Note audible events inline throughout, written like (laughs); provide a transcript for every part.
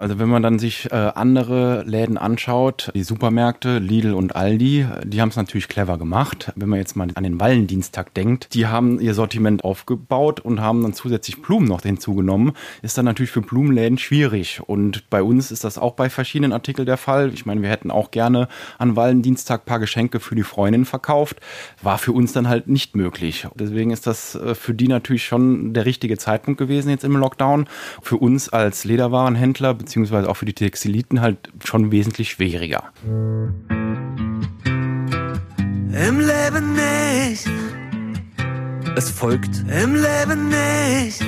Also wenn man dann sich äh, andere Läden anschaut, die Supermärkte, Lidl und Aldi, die haben es natürlich clever gemacht. Wenn man jetzt mal an den Wallendienstag denkt, die haben ihr Sortiment aufgebaut und haben dann zusätzlich Blumen noch hinzugenommen, ist dann natürlich für Blumenläden schwierig. Und bei uns ist das auch bei verschiedenen Artikeln der Fall. Ich meine, wir hätten auch gerne an Wallendienstag paar Geschenke für die Freundin verkauft. War für uns dann halt nicht möglich. Deswegen ist das äh, für die natürlich schon der richtige Zeitpunkt gewesen jetzt im Lockdown. Für uns als Lederwarenhändler beziehungsweise auch für die Textiliten halt schon wesentlich schwieriger. Im Leben nicht. Es folgt Im Leben nicht.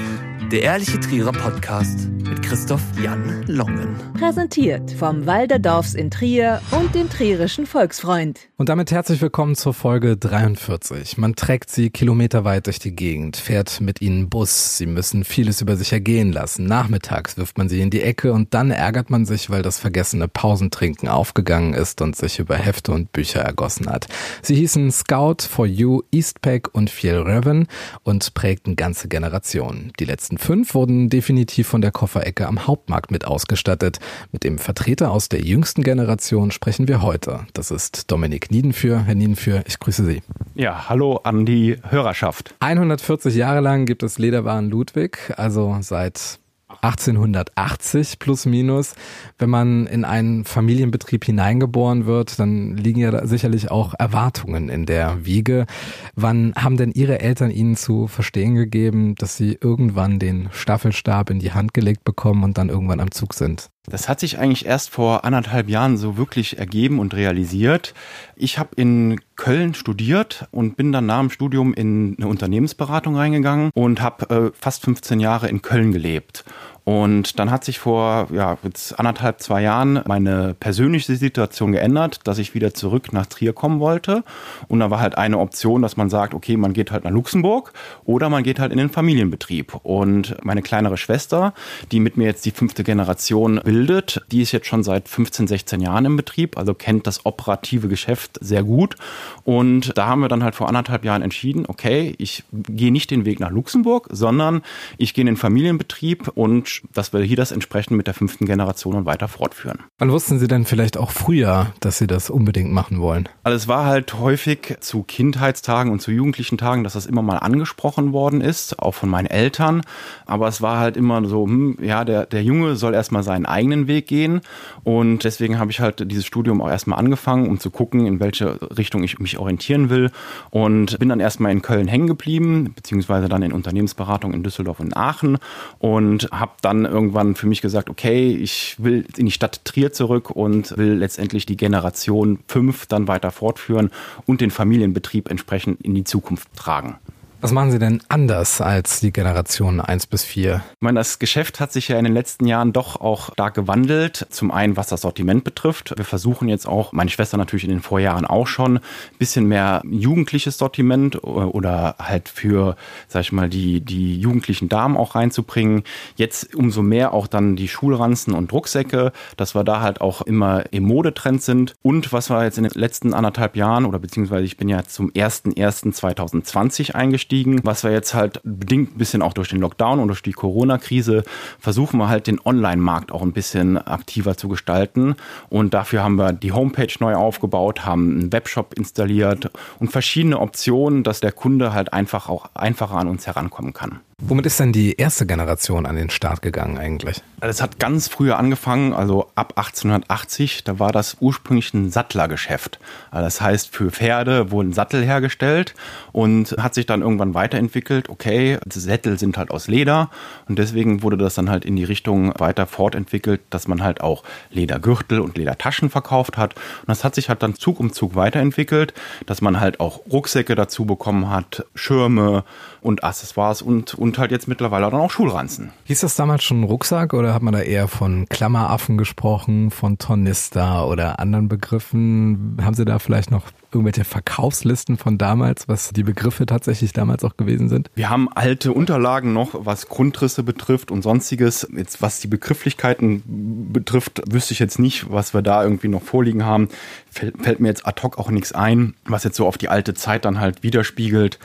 Der ehrliche Trierer Podcast mit Christoph Jan Longen. Präsentiert vom Walderdorfs in Trier und dem Trierischen Volksfreund. Und damit herzlich willkommen zur Folge 43. Man trägt sie kilometerweit durch die Gegend, fährt mit ihnen Bus. Sie müssen vieles über sich ergehen lassen. Nachmittags wirft man sie in die Ecke und dann ärgert man sich, weil das vergessene Pausentrinken aufgegangen ist und sich über Hefte und Bücher ergossen hat. Sie hießen Scout for You, Eastpack und Fjellreven und prägten ganze Generationen. Die letzten fünf wurden definitiv von der Kofferecke am Hauptmarkt mit ausgestattet. Mit dem Vertreter aus der jüngsten Generation sprechen wir heute. Das ist Dominik Niedenführ. Herr Niedenführ, ich grüße Sie. Ja, hallo an die Hörerschaft. 140 Jahre lang gibt es Lederwaren Ludwig, also seit 1880 plus minus. Wenn man in einen Familienbetrieb hineingeboren wird, dann liegen ja sicherlich auch Erwartungen in der Wiege. Wann haben denn Ihre Eltern Ihnen zu verstehen gegeben, dass Sie irgendwann den Staffelstab in die Hand gelegt bekommen und dann irgendwann am Zug sind? Das hat sich eigentlich erst vor anderthalb Jahren so wirklich ergeben und realisiert. Ich habe in Köln studiert und bin dann nach dem Studium in eine Unternehmensberatung reingegangen und habe äh, fast 15 Jahre in Köln gelebt. Und dann hat sich vor ja, jetzt anderthalb, zwei Jahren meine persönliche Situation geändert, dass ich wieder zurück nach Trier kommen wollte. Und da war halt eine Option, dass man sagt, okay, man geht halt nach Luxemburg oder man geht halt in den Familienbetrieb. Und meine kleinere Schwester, die mit mir jetzt die fünfte Generation bildet, die ist jetzt schon seit 15, 16 Jahren im Betrieb, also kennt das operative Geschäft sehr gut. Und da haben wir dann halt vor anderthalb Jahren entschieden, okay, ich gehe nicht den Weg nach Luxemburg, sondern ich gehe in den Familienbetrieb und dass wir hier das entsprechend mit der fünften Generation weiter fortführen. Wann wussten Sie denn vielleicht auch früher, dass Sie das unbedingt machen wollen? Also es war halt häufig zu Kindheitstagen und zu jugendlichen Tagen, dass das immer mal angesprochen worden ist, auch von meinen Eltern. Aber es war halt immer so, hm, ja, der, der Junge soll erstmal seinen eigenen Weg gehen. Und deswegen habe ich halt dieses Studium auch erstmal angefangen, um zu gucken, in welche Richtung ich mich orientieren will. Und bin dann erstmal in Köln hängen geblieben, beziehungsweise dann in Unternehmensberatung in Düsseldorf und Aachen und habe dann irgendwann für mich gesagt, okay, ich will in die Stadt Trier zurück und will letztendlich die Generation 5 dann weiter fortführen und den Familienbetrieb entsprechend in die Zukunft tragen. Was machen Sie denn anders als die Generation 1 bis 4? Ich meine, das Geschäft hat sich ja in den letzten Jahren doch auch stark gewandelt. Zum einen, was das Sortiment betrifft. Wir versuchen jetzt auch, meine Schwester natürlich in den Vorjahren auch schon, ein bisschen mehr jugendliches Sortiment oder halt für, sag ich mal, die, die jugendlichen Damen auch reinzubringen. Jetzt umso mehr auch dann die Schulranzen und Rucksäcke, dass wir da halt auch immer im Modetrend sind. Und was wir jetzt in den letzten anderthalb Jahren oder beziehungsweise ich bin ja zum 01.01.2020 eingestiegen, was wir jetzt halt bedingt ein bisschen auch durch den Lockdown und durch die Corona-Krise versuchen wir halt den Online-Markt auch ein bisschen aktiver zu gestalten. Und dafür haben wir die Homepage neu aufgebaut, haben einen Webshop installiert und verschiedene Optionen, dass der Kunde halt einfach auch einfacher an uns herankommen kann. Womit ist denn die erste Generation an den Start gegangen eigentlich? Es hat ganz früher angefangen, also ab 1880, da war das ursprünglich ein Sattlergeschäft. Also das heißt, für Pferde wurden Sattel hergestellt und hat sich dann irgendwann weiterentwickelt. Okay, Sättel sind halt aus Leder und deswegen wurde das dann halt in die Richtung weiter fortentwickelt, dass man halt auch Ledergürtel und Ledertaschen verkauft hat. Und das hat sich halt dann Zug um Zug weiterentwickelt, dass man halt auch Rucksäcke dazu bekommen hat, Schirme und Accessoires und, und halt jetzt mittlerweile dann auch Schulranzen. Hieß das damals schon Rucksack oder hat man da eher von Klammeraffen gesprochen, von Tornister oder anderen Begriffen? Haben Sie da vielleicht noch irgendwelche Verkaufslisten von damals, was die Begriffe tatsächlich damals auch gewesen sind? Wir haben alte Unterlagen noch, was Grundrisse betrifft und sonstiges. Jetzt was die Begrifflichkeiten betrifft, wüsste ich jetzt nicht, was wir da irgendwie noch vorliegen haben. Fällt, fällt mir jetzt ad hoc auch nichts ein, was jetzt so auf die alte Zeit dann halt widerspiegelt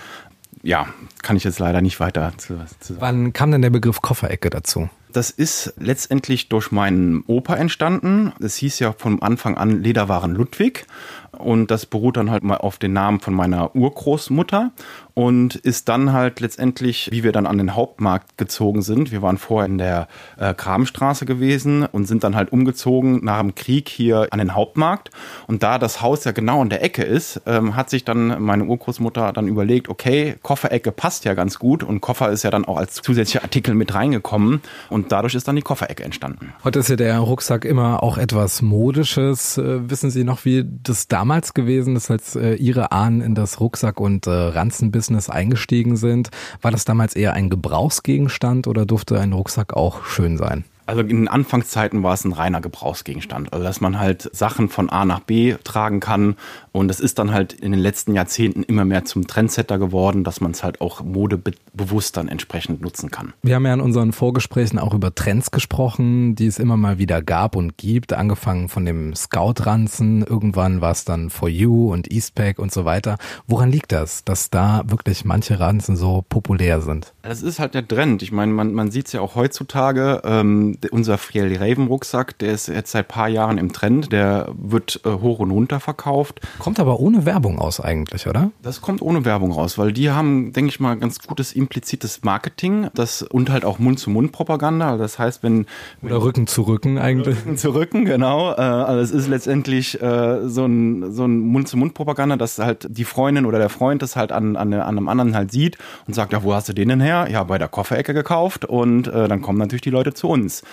ja, kann ich jetzt leider nicht weiter zu, zu sagen. Wann kam denn der Begriff Kofferecke dazu? Das ist letztendlich durch meinen Opa entstanden. Es hieß ja von Anfang an Lederwaren Ludwig. Und das beruht dann halt mal auf den Namen von meiner Urgroßmutter und ist dann halt letztendlich, wie wir dann an den Hauptmarkt gezogen sind. Wir waren vorher in der äh, Kramstraße gewesen und sind dann halt umgezogen nach dem Krieg hier an den Hauptmarkt. Und da das Haus ja genau in der Ecke ist, ähm, hat sich dann meine Urgroßmutter dann überlegt, okay, Kofferecke passt ja ganz gut und Koffer ist ja dann auch als zusätzlicher Artikel mit reingekommen und dadurch ist dann die Kofferecke entstanden. Heute ist ja der Rucksack immer auch etwas Modisches. Äh, wissen Sie noch, wie das damals gewesen ist, als äh, Ihre Ahnen in das Rucksack- und äh, Ranzenbusiness eingestiegen sind? War das damals eher ein Gebrauchsgegenstand oder durfte ein Rucksack auch schön sein? Also in den Anfangszeiten war es ein reiner Gebrauchsgegenstand. Also dass man halt Sachen von A nach B tragen kann. Und es ist dann halt in den letzten Jahrzehnten immer mehr zum Trendsetter geworden, dass man es halt auch modebewusst dann entsprechend nutzen kann. Wir haben ja in unseren Vorgesprächen auch über Trends gesprochen, die es immer mal wieder gab und gibt. Angefangen von dem Scout-Ranzen, irgendwann war es dann For You und Eastpack und so weiter. Woran liegt das, dass da wirklich manche Ranzen so populär sind? Das ist halt der Trend. Ich meine, man, man sieht es ja auch heutzutage. Ähm, unser Friel Raven Rucksack, der ist jetzt seit paar Jahren im Trend. Der wird äh, hoch und runter verkauft. Kommt aber ohne Werbung aus eigentlich, oder? Das kommt ohne Werbung raus, weil die haben, denke ich mal, ganz gutes implizites Marketing das, und halt auch Mund-zu-Mund-Propaganda. Das heißt, wenn. Oder Rücken zu Rücken eigentlich. Rücken zu Rücken, genau. Äh, also es ist letztendlich äh, so ein, so ein Mund-zu-Mund-Propaganda, dass halt die Freundin oder der Freund das halt an, an, an einem anderen halt sieht und sagt, ja, wo hast du den denn her? Ja, bei der Kofferecke gekauft und äh, dann kommen natürlich die Leute zu uns.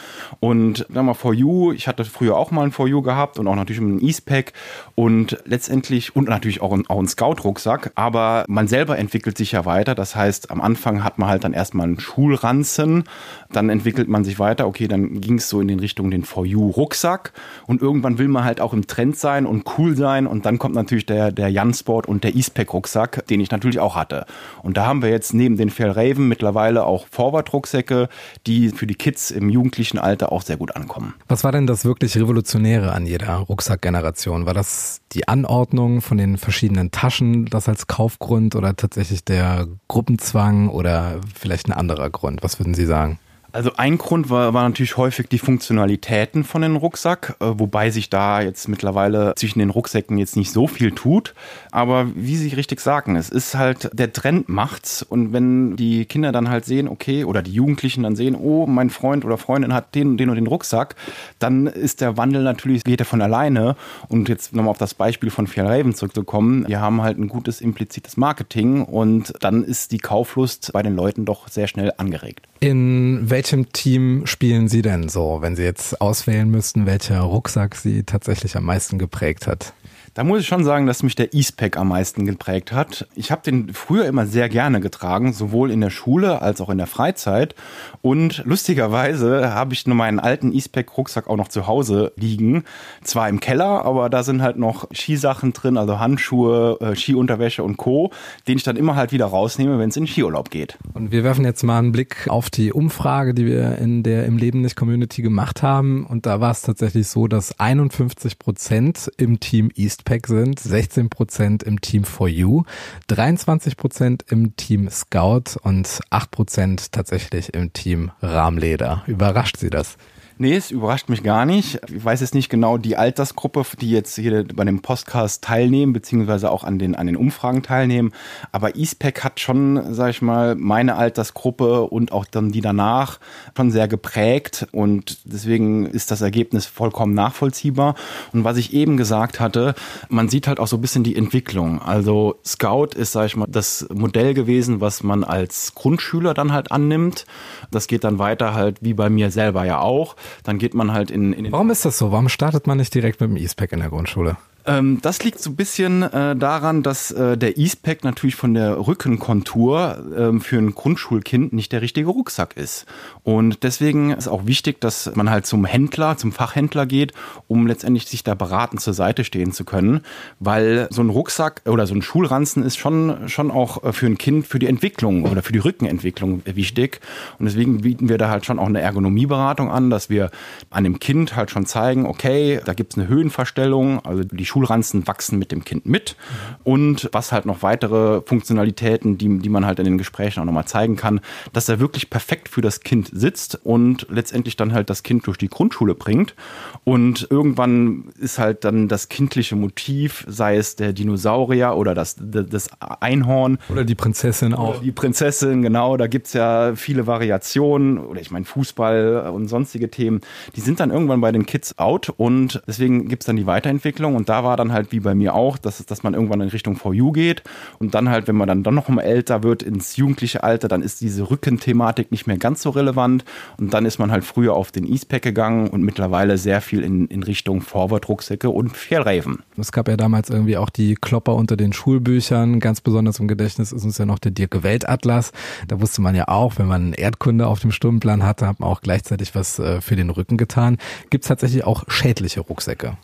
Und dann mal For You, ich hatte früher auch mal ein For You gehabt und auch natürlich einen Eastpack und letztendlich und natürlich auch einen, auch einen Scout-Rucksack, aber man selber entwickelt sich ja weiter. Das heißt, am Anfang hat man halt dann erstmal einen Schulranzen, dann entwickelt man sich weiter, okay, dann ging es so in den Richtung den For You-Rucksack und irgendwann will man halt auch im Trend sein und cool sein und dann kommt natürlich der, der Jansport und der Eastpack-Rucksack, den ich natürlich auch hatte. Und da haben wir jetzt neben den Raven mittlerweile auch Forward-Rucksäcke, die für die Kids im jugendlichen Alter auch sehr gut ankommen. Was war denn das wirklich Revolutionäre an jeder Rucksackgeneration? War das die Anordnung von den verschiedenen Taschen, das als Kaufgrund oder tatsächlich der Gruppenzwang oder vielleicht ein anderer Grund? Was würden Sie sagen? Also ein Grund war, war natürlich häufig die Funktionalitäten von dem Rucksack, äh, wobei sich da jetzt mittlerweile zwischen den Rucksäcken jetzt nicht so viel tut. Aber wie Sie richtig sagen, es ist halt, der Trend macht's. Und wenn die Kinder dann halt sehen, okay, oder die Jugendlichen dann sehen, oh, mein Freund oder Freundin hat den, den und den Rucksack, dann ist der Wandel natürlich, geht er von alleine. Und jetzt nochmal auf das Beispiel von Raven zurückzukommen. Wir haben halt ein gutes implizites Marketing und dann ist die Kauflust bei den Leuten doch sehr schnell angeregt. In welchem Team spielen Sie denn so, wenn Sie jetzt auswählen müssten, welcher Rucksack Sie tatsächlich am meisten geprägt hat? Da muss ich schon sagen, dass mich der Eastpack am meisten geprägt hat. Ich habe den früher immer sehr gerne getragen, sowohl in der Schule als auch in der Freizeit. Und lustigerweise habe ich nur meinen alten Eastpack-Rucksack auch noch zu Hause liegen. Zwar im Keller, aber da sind halt noch Skisachen drin, also Handschuhe, äh, Skiunterwäsche und Co., den ich dann immer halt wieder rausnehme, wenn es in Skiurlaub geht. Und wir werfen jetzt mal einen Blick auf die Umfrage, die wir in der im Leben nicht Community gemacht haben. Und da war es tatsächlich so, dass 51 Prozent im Team Eastpack Pack sind 16 Prozent im Team For You, 23 Prozent im Team Scout und 8 Prozent tatsächlich im Team Rahmleder. Überrascht Sie das? Nee, es überrascht mich gar nicht. Ich weiß jetzt nicht genau die Altersgruppe, die jetzt hier bei dem Podcast teilnehmen, beziehungsweise auch an den, an den Umfragen teilnehmen. Aber Eastpack hat schon, sag ich mal, meine Altersgruppe und auch dann die danach schon sehr geprägt. Und deswegen ist das Ergebnis vollkommen nachvollziehbar. Und was ich eben gesagt hatte, man sieht halt auch so ein bisschen die Entwicklung. Also Scout ist, sag ich mal, das Modell gewesen, was man als Grundschüler dann halt annimmt. Das geht dann weiter halt wie bei mir selber ja auch dann geht man halt in, in. Warum ist das so? Warum startet man nicht direkt mit dem E-Spec in der Grundschule? Ähm, das liegt so ein bisschen äh, daran, dass äh, der E-Spec natürlich von der Rückenkontur ähm, für ein Grundschulkind nicht der richtige Rucksack ist. Und deswegen ist auch wichtig, dass man halt zum Händler, zum Fachhändler geht, um letztendlich sich da beratend zur Seite stehen zu können. Weil so ein Rucksack oder so ein Schulranzen ist schon, schon auch äh, für ein Kind, für die Entwicklung oder für die Rückenentwicklung wichtig. Und deswegen bieten wir da halt schon auch eine Ergonomieberatung an, dass wir dem Kind halt schon zeigen, okay, da gibt's eine Höhenverstellung, also die Schulranzen wachsen mit dem Kind mit. Und was halt noch weitere Funktionalitäten, die, die man halt in den Gesprächen auch nochmal zeigen kann, dass er wirklich perfekt für das Kind sitzt und letztendlich dann halt das Kind durch die Grundschule bringt. Und irgendwann ist halt dann das kindliche Motiv, sei es der Dinosaurier oder das, das Einhorn. Oder die Prinzessin auch. Die Prinzessin, genau, da gibt's ja viele Variationen. Oder ich meine Fußball und sonstige Themen, die sind dann irgendwann bei den Kids out und deswegen gibt's dann die Weiterentwicklung. Und da war dann halt wie bei mir auch, dass, dass man irgendwann in Richtung VU geht und dann halt, wenn man dann, dann noch mal älter wird ins jugendliche Alter, dann ist diese Rückenthematik nicht mehr ganz so relevant und dann ist man halt früher auf den E-Pack gegangen und mittlerweile sehr viel in, in Richtung Forward-Rucksäcke und Fjellreifen. Es gab ja damals irgendwie auch die Klopper unter den Schulbüchern. Ganz besonders im Gedächtnis ist uns ja noch der Dirke Weltatlas. Da wusste man ja auch, wenn man Erdkunde auf dem Stundenplan hatte, hat man auch gleichzeitig was äh, für den Rücken getan. Gibt es tatsächlich auch schädliche Rucksäcke?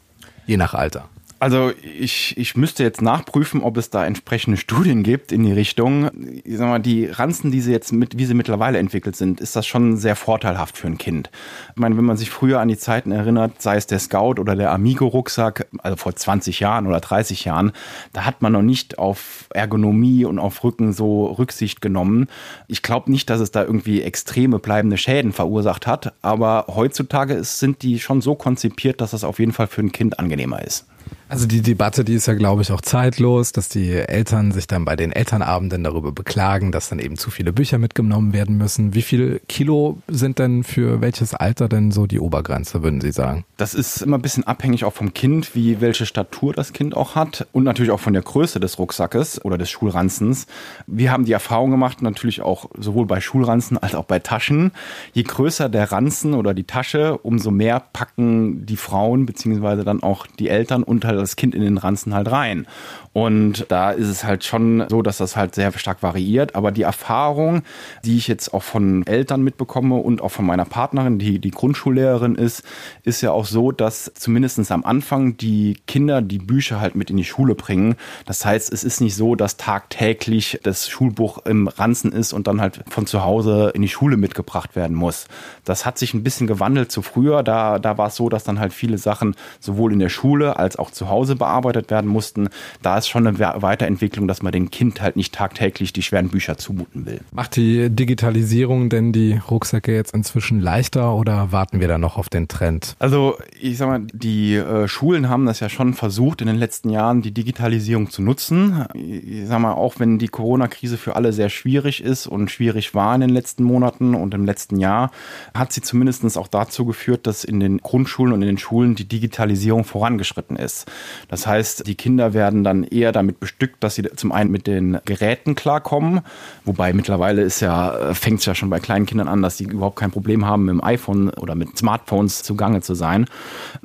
Je nach Alter. Also ich, ich müsste jetzt nachprüfen, ob es da entsprechende Studien gibt in die Richtung. Ich sag mal, die Ranzen, die sie jetzt mit, wie sie mittlerweile entwickelt sind, ist das schon sehr vorteilhaft für ein Kind. Ich meine, wenn man sich früher an die Zeiten erinnert, sei es der Scout oder der Amigo-Rucksack, also vor 20 Jahren oder 30 Jahren, da hat man noch nicht auf Ergonomie und auf Rücken so Rücksicht genommen. Ich glaube nicht, dass es da irgendwie extreme bleibende Schäden verursacht hat, aber heutzutage ist, sind die schon so konzipiert, dass das auf jeden Fall für ein Kind angenehmer ist. Also die Debatte, die ist ja, glaube ich, auch zeitlos, dass die Eltern sich dann bei den Elternabenden darüber beklagen, dass dann eben zu viele Bücher mitgenommen werden müssen. Wie viel Kilo sind denn für welches Alter denn so die Obergrenze, würden Sie sagen? Das ist immer ein bisschen abhängig auch vom Kind, wie welche Statur das Kind auch hat und natürlich auch von der Größe des Rucksackes oder des Schulranzens. Wir haben die Erfahrung gemacht, natürlich auch sowohl bei Schulranzen als auch bei Taschen. Je größer der Ranzen oder die Tasche, umso mehr packen die Frauen beziehungsweise dann auch die Eltern und halt das Kind in den Ranzen halt rein. Und da ist es halt schon so, dass das halt sehr stark variiert. Aber die Erfahrung, die ich jetzt auch von Eltern mitbekomme und auch von meiner Partnerin, die die Grundschullehrerin ist, ist ja auch so, dass zumindest am Anfang die Kinder die Bücher halt mit in die Schule bringen. Das heißt, es ist nicht so, dass tagtäglich das Schulbuch im Ranzen ist und dann halt von zu Hause in die Schule mitgebracht werden muss. Das hat sich ein bisschen gewandelt zu früher. Da, da war es so, dass dann halt viele Sachen sowohl in der Schule als auch zu Hause bearbeitet werden mussten. Da ist schon eine Weiterentwicklung, dass man dem Kind halt nicht tagtäglich die schweren Bücher zumuten will. Macht die Digitalisierung denn die Rucksäcke jetzt inzwischen leichter oder warten wir da noch auf den Trend? Also ich sag mal, die äh, Schulen haben das ja schon versucht in den letzten Jahren, die Digitalisierung zu nutzen. Ich sag mal, auch wenn die Corona-Krise für alle sehr schwierig ist und schwierig war in den letzten Monaten und im letzten Jahr, hat sie zumindest auch dazu geführt, dass in den Grundschulen und in den Schulen die Digitalisierung vorangeschritten ist. Das heißt, die Kinder werden dann eher damit bestückt, dass sie zum einen mit den Geräten klarkommen, wobei mittlerweile ist ja, fängt es ja schon bei kleinen Kindern an, dass sie überhaupt kein Problem haben, mit dem iPhone oder mit Smartphones zugange zu sein.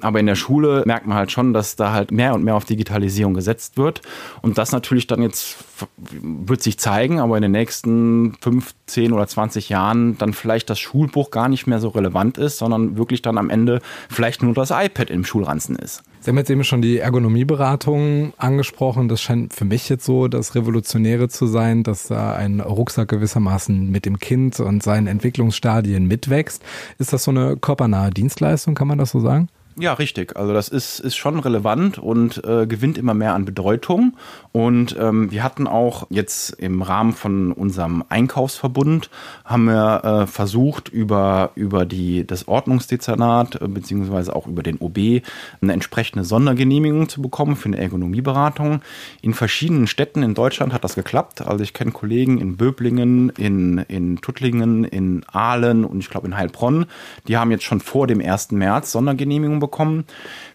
Aber in der Schule merkt man halt schon, dass da halt mehr und mehr auf Digitalisierung gesetzt wird. Und das natürlich dann jetzt wird sich zeigen, aber in den nächsten fünf, zehn oder 20 Jahren dann vielleicht das Schulbuch gar nicht mehr so relevant ist, sondern wirklich dann am Ende vielleicht nur das iPad im Schulranzen ist. Sie haben jetzt eben schon die Ergonomieberatung angesprochen. Das scheint für mich jetzt so das Revolutionäre zu sein, dass da ein Rucksack gewissermaßen mit dem Kind und seinen Entwicklungsstadien mitwächst. Ist das so eine körpernahe Dienstleistung, kann man das so sagen? Ja, richtig. Also das ist, ist schon relevant und äh, gewinnt immer mehr an Bedeutung. Und ähm, wir hatten auch jetzt im Rahmen von unserem Einkaufsverbund haben wir äh, versucht, über, über die, das Ordnungsdezernat äh, beziehungsweise auch über den OB eine entsprechende Sondergenehmigung zu bekommen für eine Ergonomieberatung. In verschiedenen Städten in Deutschland hat das geklappt. Also ich kenne Kollegen in Böblingen, in, in Tuttlingen, in Aalen und ich glaube in Heilbronn. Die haben jetzt schon vor dem 1. März Sondergenehmigung bekommen.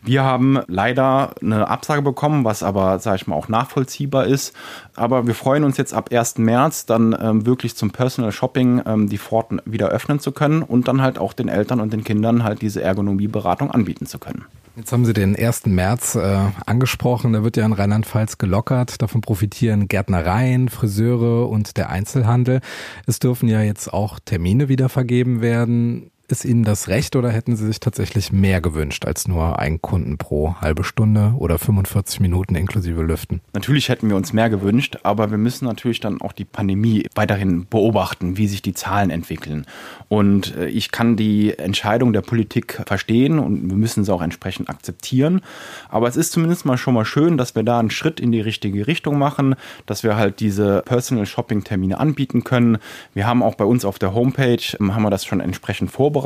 Wir haben leider eine Absage bekommen, was aber, sage ich mal, auch nachvollziehbar ist. Aber wir freuen uns jetzt ab 1. März dann ähm, wirklich zum Personal Shopping ähm, die Pforten wieder öffnen zu können und dann halt auch den Eltern und den Kindern halt diese Ergonomieberatung anbieten zu können. Jetzt haben Sie den 1. März äh, angesprochen. Da wird ja in Rheinland-Pfalz gelockert. Davon profitieren Gärtnereien, Friseure und der Einzelhandel. Es dürfen ja jetzt auch Termine wieder vergeben werden. Ist Ihnen das recht oder hätten Sie sich tatsächlich mehr gewünscht als nur einen Kunden pro halbe Stunde oder 45 Minuten inklusive Lüften? Natürlich hätten wir uns mehr gewünscht, aber wir müssen natürlich dann auch die Pandemie weiterhin beobachten, wie sich die Zahlen entwickeln. Und äh, ich kann die Entscheidung der Politik verstehen und wir müssen sie auch entsprechend akzeptieren. Aber es ist zumindest mal schon mal schön, dass wir da einen Schritt in die richtige Richtung machen, dass wir halt diese Personal Shopping Termine anbieten können. Wir haben auch bei uns auf der Homepage, ähm, haben wir das schon entsprechend vorbereitet,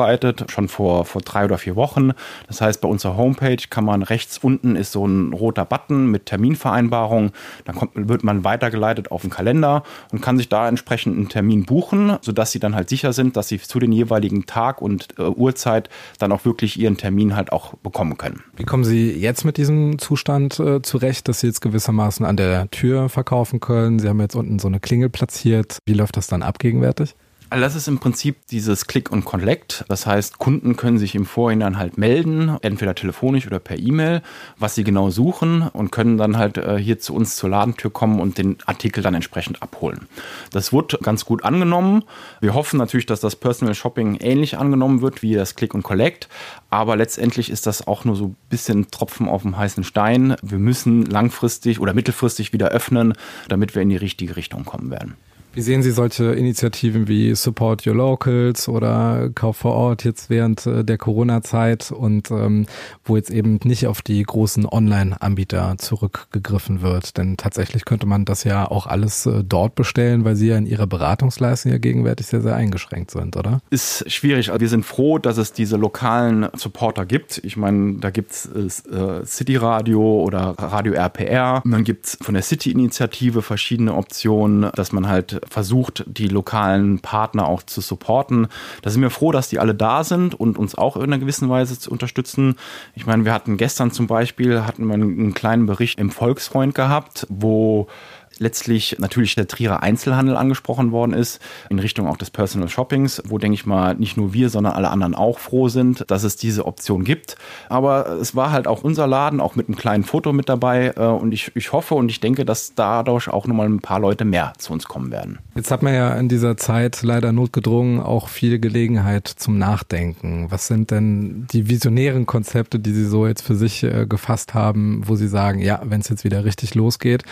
schon vor, vor drei oder vier Wochen. Das heißt, bei unserer Homepage kann man rechts unten ist so ein roter Button mit Terminvereinbarung. Dann kommt, wird man weitergeleitet auf den Kalender und kann sich da entsprechend einen Termin buchen, sodass sie dann halt sicher sind, dass sie zu den jeweiligen Tag und äh, Uhrzeit dann auch wirklich ihren Termin halt auch bekommen können. Wie kommen Sie jetzt mit diesem Zustand äh, zurecht, dass Sie jetzt gewissermaßen an der Tür verkaufen können? Sie haben jetzt unten so eine Klingel platziert. Wie läuft das dann ab gegenwärtig? Also das ist im Prinzip dieses Click und Collect. Das heißt, Kunden können sich im Vorhinein halt melden, entweder telefonisch oder per E-Mail, was sie genau suchen und können dann halt äh, hier zu uns zur Ladentür kommen und den Artikel dann entsprechend abholen. Das wird ganz gut angenommen. Wir hoffen natürlich, dass das Personal Shopping ähnlich angenommen wird wie das Click und Collect. Aber letztendlich ist das auch nur so ein bisschen Tropfen auf dem heißen Stein. Wir müssen langfristig oder mittelfristig wieder öffnen, damit wir in die richtige Richtung kommen werden. Wie sehen Sie solche Initiativen wie Support Your Locals oder Kauf vor Ort jetzt während äh, der Corona-Zeit und ähm, wo jetzt eben nicht auf die großen Online-Anbieter zurückgegriffen wird? Denn tatsächlich könnte man das ja auch alles äh, dort bestellen, weil Sie ja in Ihrer Beratungsleistung ja gegenwärtig sehr, sehr eingeschränkt sind, oder? Ist schwierig. Wir sind froh, dass es diese lokalen Supporter gibt. Ich meine, da gibt's äh, City Radio oder Radio RPR. Dann gibt's von der City-Initiative verschiedene Optionen, dass man halt versucht, die lokalen Partner auch zu supporten. Da sind wir froh, dass die alle da sind und uns auch in einer gewissen Weise zu unterstützen. Ich meine, wir hatten gestern zum Beispiel hatten wir einen kleinen Bericht im Volksfreund gehabt, wo letztlich natürlich der Trierer Einzelhandel angesprochen worden ist, in Richtung auch des Personal Shoppings, wo, denke ich mal, nicht nur wir, sondern alle anderen auch froh sind, dass es diese Option gibt. Aber es war halt auch unser Laden, auch mit einem kleinen Foto mit dabei. Äh, und ich, ich hoffe und ich denke, dass dadurch auch nochmal ein paar Leute mehr zu uns kommen werden. Jetzt hat man ja in dieser Zeit leider notgedrungen auch viel Gelegenheit zum Nachdenken. Was sind denn die visionären Konzepte, die Sie so jetzt für sich äh, gefasst haben, wo Sie sagen, ja, wenn es jetzt wieder richtig losgeht,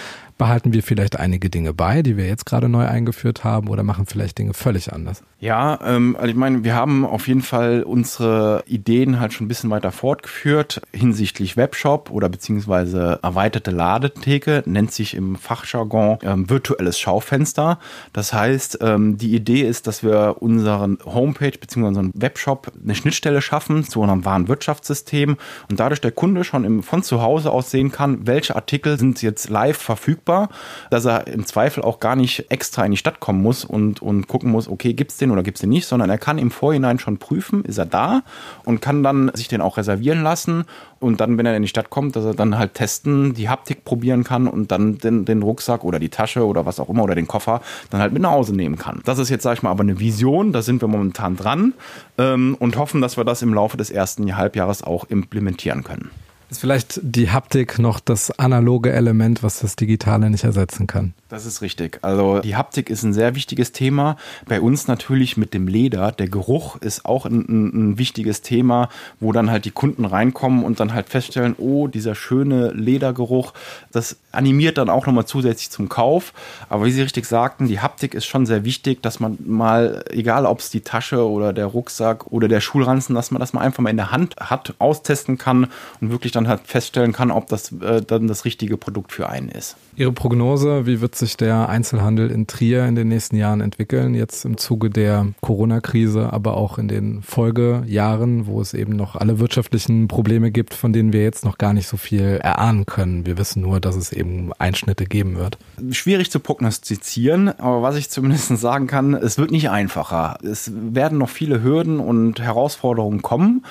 behalten wir vielleicht einige Dinge bei, die wir jetzt gerade neu eingeführt haben oder machen vielleicht Dinge völlig anders? Ja, ähm, also ich meine, wir haben auf jeden Fall unsere Ideen halt schon ein bisschen weiter fortgeführt hinsichtlich Webshop oder beziehungsweise erweiterte Ladetheke, nennt sich im Fachjargon ähm, virtuelles Schaufenster. Das heißt, ähm, die Idee ist, dass wir unseren Homepage beziehungsweise unseren Webshop eine Schnittstelle schaffen zu unserem Warenwirtschaftssystem und dadurch der Kunde schon im, von zu Hause aus sehen kann, welche Artikel sind jetzt live verfügbar verfügbar, dass er im Zweifel auch gar nicht extra in die Stadt kommen muss und, und gucken muss, okay, gibt es den oder gibt es den nicht, sondern er kann im Vorhinein schon prüfen, ist er da und kann dann sich den auch reservieren lassen und dann, wenn er in die Stadt kommt, dass er dann halt testen, die Haptik probieren kann und dann den, den Rucksack oder die Tasche oder was auch immer oder den Koffer dann halt mit nach Hause nehmen kann. Das ist jetzt, sag ich mal, aber eine Vision, da sind wir momentan dran ähm, und hoffen, dass wir das im Laufe des ersten Halbjahres auch implementieren können. Ist vielleicht die Haptik noch das analoge Element, was das Digitale nicht ersetzen kann? Das ist richtig. Also die Haptik ist ein sehr wichtiges Thema. Bei uns natürlich mit dem Leder. Der Geruch ist auch ein, ein, ein wichtiges Thema, wo dann halt die Kunden reinkommen und dann halt feststellen, oh, dieser schöne Ledergeruch, das animiert dann auch nochmal zusätzlich zum Kauf. Aber wie Sie richtig sagten, die Haptik ist schon sehr wichtig, dass man mal, egal ob es die Tasche oder der Rucksack oder der Schulranzen, dass man das mal einfach mal in der Hand hat, austesten kann und wirklich dann halt feststellen kann, ob das äh, dann das richtige Produkt für einen ist. Ihre Prognose, wie wird sich der Einzelhandel in Trier in den nächsten Jahren entwickeln, jetzt im Zuge der Corona-Krise, aber auch in den Folgejahren, wo es eben noch alle wirtschaftlichen Probleme gibt, von denen wir jetzt noch gar nicht so viel erahnen können. Wir wissen nur, dass es eben Einschnitte geben wird. Schwierig zu prognostizieren, aber was ich zumindest (laughs) sagen kann, es wird nicht einfacher. Es werden noch viele Hürden und Herausforderungen kommen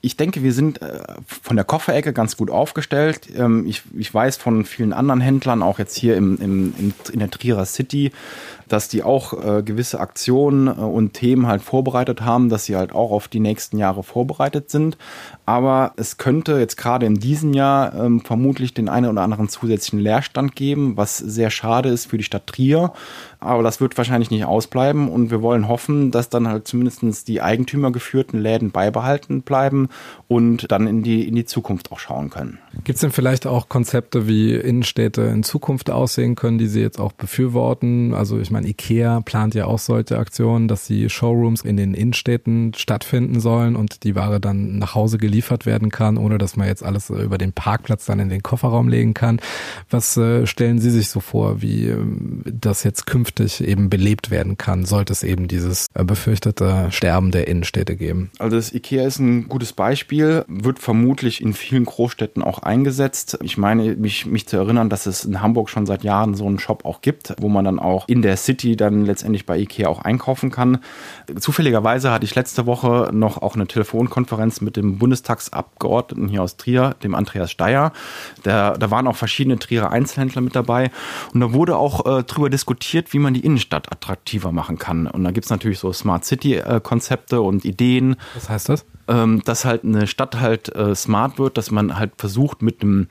ich denke, wir sind äh, von der Kofferecke ganz gut aufgestellt. Ähm, ich, ich weiß von vielen anderen Händlern, auch jetzt hier im, im, in der Trierer City, dass die auch äh, gewisse Aktionen äh, und Themen halt vorbereitet haben, dass sie halt auch auf die nächsten Jahre vorbereitet sind. Aber es könnte jetzt gerade in diesem Jahr ähm, vermutlich den einen oder anderen zusätzlichen Leerstand geben, was sehr schade ist für die Stadt Trier, Aber das wird wahrscheinlich nicht ausbleiben und wir wollen hoffen, dass dann halt zumindest die eigentümergeführten Läden beibehalten bleiben und dann in die, in die Zukunft auch schauen können. Gibt es denn vielleicht auch Konzepte, wie Innenstädte in Zukunft aussehen können, die Sie jetzt auch befürworten? Also ich meine, IKEA plant ja auch solche Aktionen, dass die Showrooms in den Innenstädten stattfinden sollen und die Ware dann nach Hause geliefert werden kann, ohne dass man jetzt alles über den Parkplatz dann in den Kofferraum legen kann. Was äh, stellen Sie sich so vor, wie äh, das jetzt künftig eben belebt werden kann, sollte es eben dieses äh, befürchtete Sterben der Innenstädte geben? Also das IKEA ist ein gutes Beispiel, wird vermutlich in vielen Großstädten auch eingesetzt. Ich meine, mich, mich zu erinnern, dass es in Hamburg schon seit Jahren so einen Shop auch gibt, wo man dann auch in der City dann letztendlich bei IKEA auch einkaufen kann. Zufälligerweise hatte ich letzte Woche noch auch eine Telefonkonferenz mit dem Bundestagsabgeordneten hier aus Trier, dem Andreas Steyer. Der, da waren auch verschiedene Trierer Einzelhändler mit dabei und da wurde auch äh, drüber diskutiert, wie man die Innenstadt attraktiver machen kann. Und da gibt es natürlich so Smart City-Konzepte äh, und Ideen. Was heißt das? Ähm, dass halt eine Stadt halt äh, smart wird, dass man halt versucht mit dem,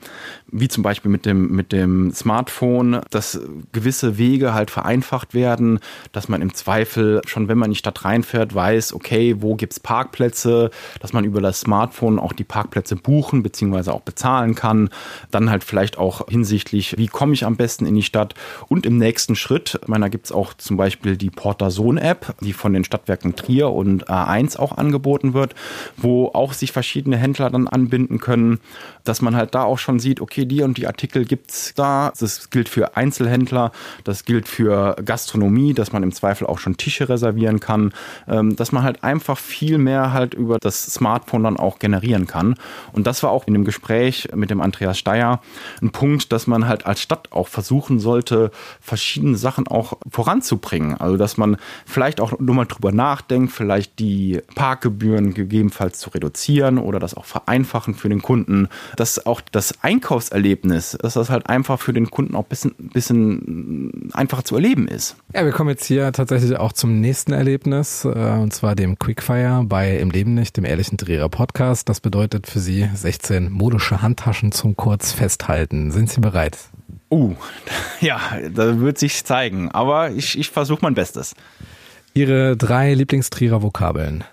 wie zum Beispiel mit dem, mit dem Smartphone, dass gewisse Wege halt vereinfacht werden, dass man im Zweifel schon, wenn man in die Stadt reinfährt, weiß, okay, wo gibt's Parkplätze, dass man über das Smartphone auch die Parkplätze buchen bzw. auch bezahlen kann. Dann halt vielleicht auch hinsichtlich, wie komme ich am besten in die Stadt. Und im nächsten Schritt, ich meine, da gibt's auch zum Beispiel die Portason-App, die von den Stadtwerken Trier und A1 auch angeboten wird, wo auch sich verschiedene Händler dann anbinden können, dass man halt da auch schon sieht, okay, die und die Artikel gibt's da. Das gilt für Einzelhändler, das gilt für Gastronomie, dass man im Zweifel auch schon Tische reservieren kann, ähm, dass man halt einfach viel mehr halt über das Smartphone dann auch generieren kann. Und das war auch in dem Gespräch mit dem Andreas Steyer ein Punkt, dass man halt als Stadt auch versuchen sollte, verschiedene Sachen auch voranzubringen. Also dass man vielleicht auch nur mal drüber nachdenkt, vielleicht die Parkgebühren gegebenenfalls zu reduzieren oder das auch vereinfachen für den Kunden, dass auch das Einkaufserlebnis, dass das halt einfach für den Kunden auch ein bisschen, bisschen einfacher zu erleben ist. Ja, wir kommen jetzt hier tatsächlich auch zum nächsten Erlebnis, äh, und zwar dem Quickfire bei Im Leben nicht, dem ehrlichen Drehrer Podcast. Das bedeutet für Sie 16 modische Handtaschen zum kurz festhalten. Sind Sie bereit? Uh, (laughs) ja, da wird sich zeigen, aber ich, ich versuche mein Bestes. Ihre drei Lieblingstrierer Vokabeln.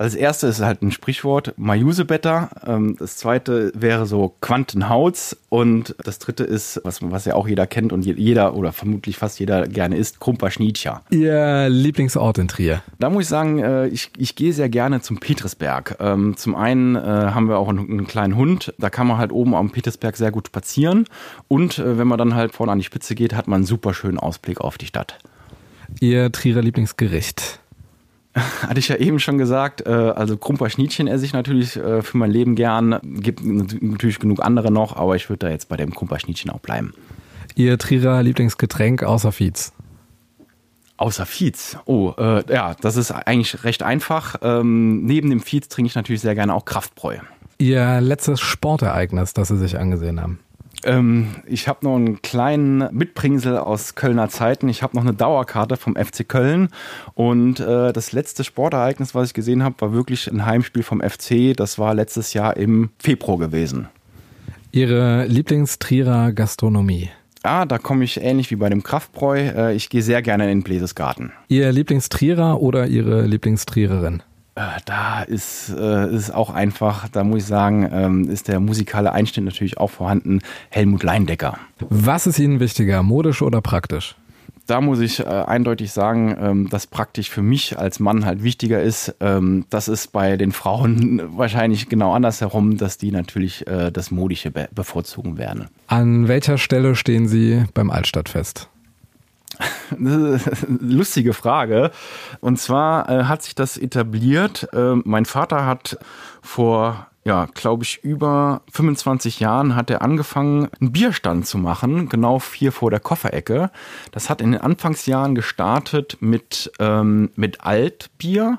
Als erste ist halt ein Sprichwort, Majusebetter. Ähm, das zweite wäre so Quantenhauts. Und das dritte ist, was, was ja auch jeder kennt und jeder oder vermutlich fast jeder gerne isst, Krumperschnietscher. Ihr Lieblingsort in Trier? Da muss ich sagen, äh, ich, ich gehe sehr gerne zum Petersberg. Ähm, zum einen äh, haben wir auch einen, einen kleinen Hund. Da kann man halt oben am Petersberg sehr gut spazieren. Und äh, wenn man dann halt vorne an die Spitze geht, hat man einen super schönen Ausblick auf die Stadt. Ihr Trierer Lieblingsgericht? (laughs) Hatte ich ja eben schon gesagt, äh, also Krumperschnietchen esse ich natürlich äh, für mein Leben gern. Gibt natürlich genug andere noch, aber ich würde da jetzt bei dem Krumperschnietchen auch bleiben. Ihr Trierer Lieblingsgetränk außer Fietz? Außer Fietz. Oh, äh, ja, das ist eigentlich recht einfach. Ähm, neben dem Fietz trinke ich natürlich sehr gerne auch Kraftbräu. Ihr letztes Sportereignis, das Sie sich angesehen haben? Ähm, ich habe noch einen kleinen Mitbringsel aus Kölner Zeiten. Ich habe noch eine Dauerkarte vom FC Köln. Und äh, das letzte Sportereignis, was ich gesehen habe, war wirklich ein Heimspiel vom FC. Das war letztes Jahr im Februar gewesen. Ihre Lieblingstrierer Gastronomie? Ah, da komme ich ähnlich wie bei dem Kraftbräu. Äh, ich gehe sehr gerne in den Bläsesgarten. Ihr Lieblingstrierer oder Ihre Lieblingstriererin? Äh, da ist äh, ist auch einfach, da muss ich sagen, ähm, ist der musikale Einschnitt natürlich auch vorhanden. Helmut Leindecker. Was ist Ihnen wichtiger, modisch oder praktisch? Da muss ich äh, eindeutig sagen, ähm, dass praktisch für mich als Mann halt wichtiger ist. Ähm, das ist bei den Frauen (laughs) wahrscheinlich genau andersherum, dass die natürlich äh, das Modische be bevorzugen werden. An welcher Stelle stehen Sie beim Altstadtfest? (laughs) lustige Frage. Und zwar äh, hat sich das etabliert. Äh, mein Vater hat vor ja, glaube ich, über 25 Jahren hat er angefangen, einen Bierstand zu machen, genau hier vor der Kofferecke. Das hat in den Anfangsjahren gestartet mit, ähm, mit Altbier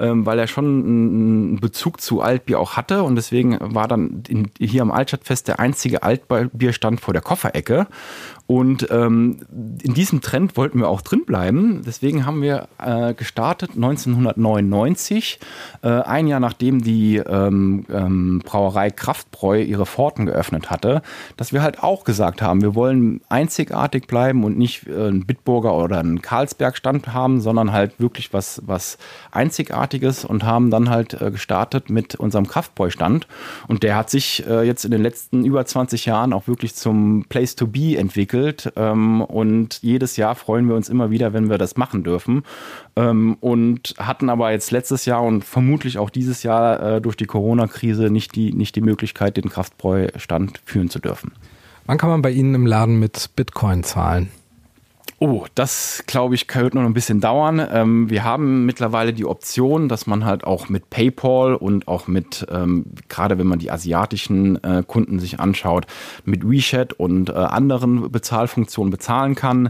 ähm, weil er schon einen Bezug zu Altbier auch hatte und deswegen war dann in, hier am Altstadtfest der einzige Altbierstand vor der Kofferecke und ähm, in diesem Trend wollten wir auch drin bleiben. Deswegen haben wir äh, gestartet 1999, äh, ein Jahr nachdem die ähm, ähm, Brauerei Kraftbräu ihre Pforten geöffnet hatte, dass wir halt auch gesagt haben, wir wollen einzigartig bleiben und nicht äh, einen Bitburger oder einen Karlsberg-Stand haben, sondern halt wirklich was, was Einzigartiges und haben dann halt äh, gestartet mit unserem Kraftbräu-Stand. Und der hat sich äh, jetzt in den letzten über 20 Jahren auch wirklich zum Place to be entwickelt ähm, und jedes Jahr freuen wir uns immer wieder, wenn wir das machen dürfen. Ähm, und hatten aber jetzt letztes Jahr und vermutlich auch dieses Jahr äh, durch die Corona-Krise nicht die, nicht die Möglichkeit, den Kraftbräustand führen zu dürfen. Wann kann man bei Ihnen im Laden mit Bitcoin zahlen? Oh, das glaube ich, könnte noch ein bisschen dauern. Ähm, wir haben mittlerweile die Option, dass man halt auch mit PayPal und auch mit, ähm, gerade wenn man die asiatischen äh, Kunden sich anschaut, mit WeChat und äh, anderen Bezahlfunktionen bezahlen kann.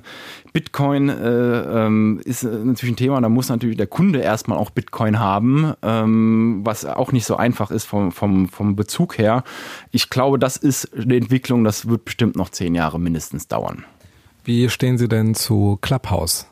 Bitcoin äh, ähm, ist natürlich ein Thema, da muss natürlich der Kunde erstmal auch Bitcoin haben, ähm, was auch nicht so einfach ist vom, vom, vom Bezug her. Ich glaube, das ist eine Entwicklung, das wird bestimmt noch zehn Jahre mindestens dauern. Wie stehen Sie denn zu Clubhouse?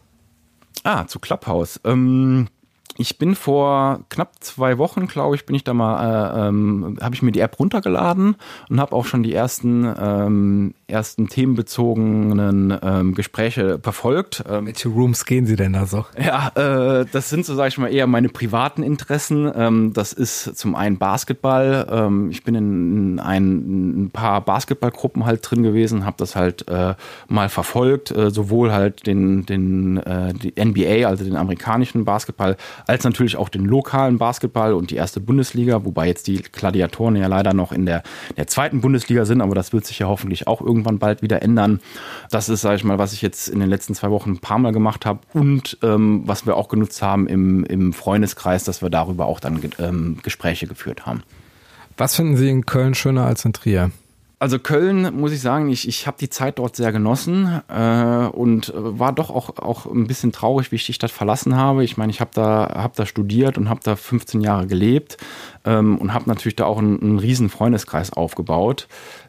Ah, zu Clubhouse. Ähm, ich bin vor knapp zwei Wochen, glaube ich, bin ich da mal, äh, ähm, habe ich mir die App runtergeladen und habe auch schon die ersten ähm, ersten themenbezogenen ähm, Gespräche verfolgt. Ähm, Welche Rooms gehen Sie denn da so? Ja, äh, das sind so, sage ich mal, eher meine privaten Interessen. Ähm, das ist zum einen Basketball. Ähm, ich bin in, ein, ein paar Basketballgruppen halt drin gewesen, habe das halt äh, mal verfolgt, äh, sowohl halt den den äh, die NBA, also den amerikanischen Basketball als natürlich auch den lokalen Basketball und die erste Bundesliga, wobei jetzt die Gladiatoren ja leider noch in der, der zweiten Bundesliga sind, aber das wird sich ja hoffentlich auch irgendwann bald wieder ändern. Das ist, sage ich mal, was ich jetzt in den letzten zwei Wochen ein paar Mal gemacht habe und ähm, was wir auch genutzt haben im, im Freundeskreis, dass wir darüber auch dann ähm, Gespräche geführt haben. Was finden Sie in Köln schöner als in Trier? Also Köln, muss ich sagen, ich, ich habe die Zeit dort sehr genossen äh, und war doch auch, auch ein bisschen traurig, wie ich die Stadt verlassen habe. Ich meine, ich habe da, hab da studiert und habe da 15 Jahre gelebt ähm, und habe natürlich da auch einen, einen riesen Freundeskreis aufgebaut.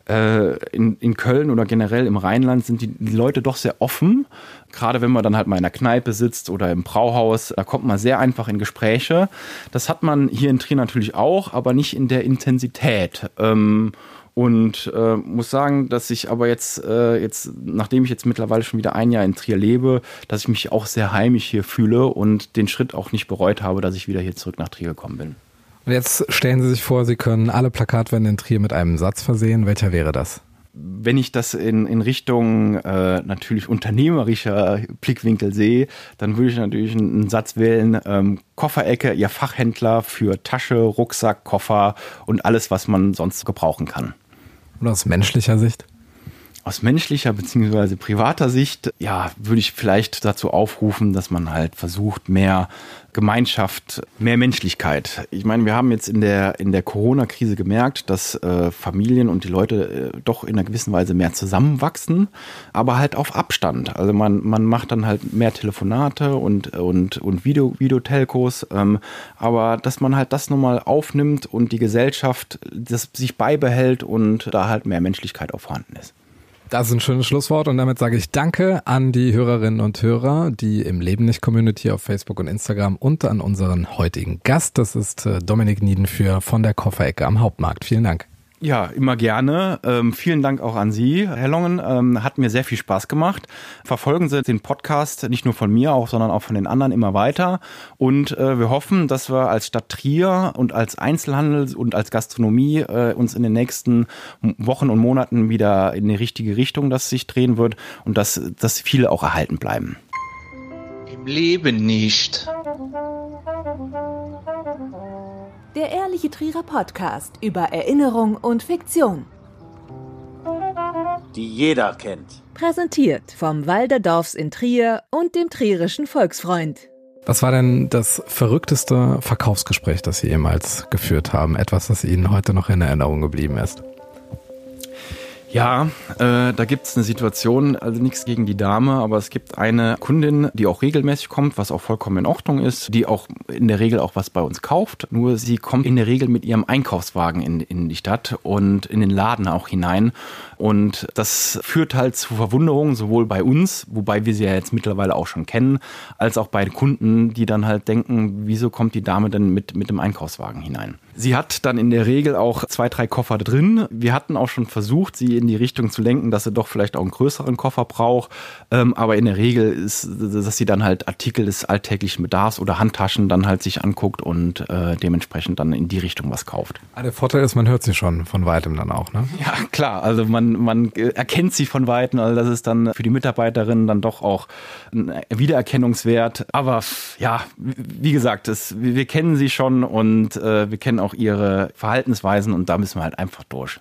Äh, in, in Köln oder generell im Rheinland sind die, die Leute doch sehr offen. Gerade wenn man dann halt mal in einer Kneipe sitzt oder im Brauhaus, da kommt man sehr einfach in Gespräche. Das hat man hier in Trier natürlich auch, aber nicht in der Intensität. Ähm, und äh, muss sagen, dass ich aber jetzt, äh, jetzt, nachdem ich jetzt mittlerweile schon wieder ein Jahr in Trier lebe, dass ich mich auch sehr heimisch hier fühle und den Schritt auch nicht bereut habe, dass ich wieder hier zurück nach Trier gekommen bin. Und jetzt stellen Sie sich vor, Sie können alle Plakatwände in Trier mit einem Satz versehen. Welcher wäre das? wenn ich das in, in Richtung äh, natürlich unternehmerischer Blickwinkel sehe, dann würde ich natürlich einen, einen Satz wählen, ähm, Kofferecke, ihr Fachhändler für Tasche, Rucksack, Koffer und alles, was man sonst gebrauchen kann. Und aus menschlicher Sicht? Aus menschlicher bzw. privater Sicht, ja, würde ich vielleicht dazu aufrufen, dass man halt versucht, mehr Gemeinschaft, mehr Menschlichkeit. Ich meine, wir haben jetzt in der, in der Corona-Krise gemerkt, dass äh, Familien und die Leute äh, doch in einer gewissen Weise mehr zusammenwachsen, aber halt auf Abstand. Also man, man macht dann halt mehr Telefonate und, und, und Video, Videotelcos, ähm, aber dass man halt das nochmal aufnimmt und die Gesellschaft das sich beibehält und da halt mehr Menschlichkeit auch vorhanden ist. Das ist ein schönes Schlusswort und damit sage ich Danke an die Hörerinnen und Hörer, die im Leben nicht Community auf Facebook und Instagram und an unseren heutigen Gast. Das ist äh, Dominik Niedenführ von der Kofferecke am Hauptmarkt. Vielen Dank. Ja, immer gerne. Ähm, vielen Dank auch an Sie, Herr Longen. Ähm, hat mir sehr viel Spaß gemacht. Verfolgen Sie den Podcast nicht nur von mir auch, sondern auch von den anderen immer weiter. Und äh, wir hoffen, dass wir als Stadt Trier und als Einzelhandel und als Gastronomie äh, uns in den nächsten Wochen und Monaten wieder in die richtige Richtung, dass sich drehen wird und dass, dass viele auch erhalten bleiben. Im Leben nicht. Der Ehrliche Trierer Podcast über Erinnerung und Fiktion. Die jeder kennt. Präsentiert vom Walderdorfs in Trier und dem Trierischen Volksfreund. Was war denn das verrückteste Verkaufsgespräch, das Sie jemals geführt haben? Etwas, das Ihnen heute noch in Erinnerung geblieben ist? Ja, äh, da gibt's eine Situation, also nichts gegen die Dame, aber es gibt eine Kundin, die auch regelmäßig kommt, was auch vollkommen in Ordnung ist, die auch in der Regel auch was bei uns kauft. Nur sie kommt in der Regel mit ihrem Einkaufswagen in, in die Stadt und in den Laden auch hinein. Und das führt halt zu Verwunderung, sowohl bei uns, wobei wir sie ja jetzt mittlerweile auch schon kennen, als auch bei Kunden, die dann halt denken, wieso kommt die Dame denn mit, mit dem Einkaufswagen hinein? Sie hat dann in der Regel auch zwei, drei Koffer drin. Wir hatten auch schon versucht, sie in die Richtung zu lenken, dass sie doch vielleicht auch einen größeren Koffer braucht. Ähm, aber in der Regel ist, dass sie dann halt Artikel des alltäglichen Bedarfs oder Handtaschen dann halt sich anguckt und äh, dementsprechend dann in die Richtung was kauft. Ah, der Vorteil ist, man hört sie schon von weitem dann auch, ne? Ja, klar. Also man, man erkennt sie von weitem. Also das ist dann für die Mitarbeiterinnen dann doch auch ein Wiedererkennungswert. Aber ja, wie gesagt, das, wir kennen sie schon und äh, wir kennen auch ihre Verhaltensweisen und da müssen wir halt einfach durch.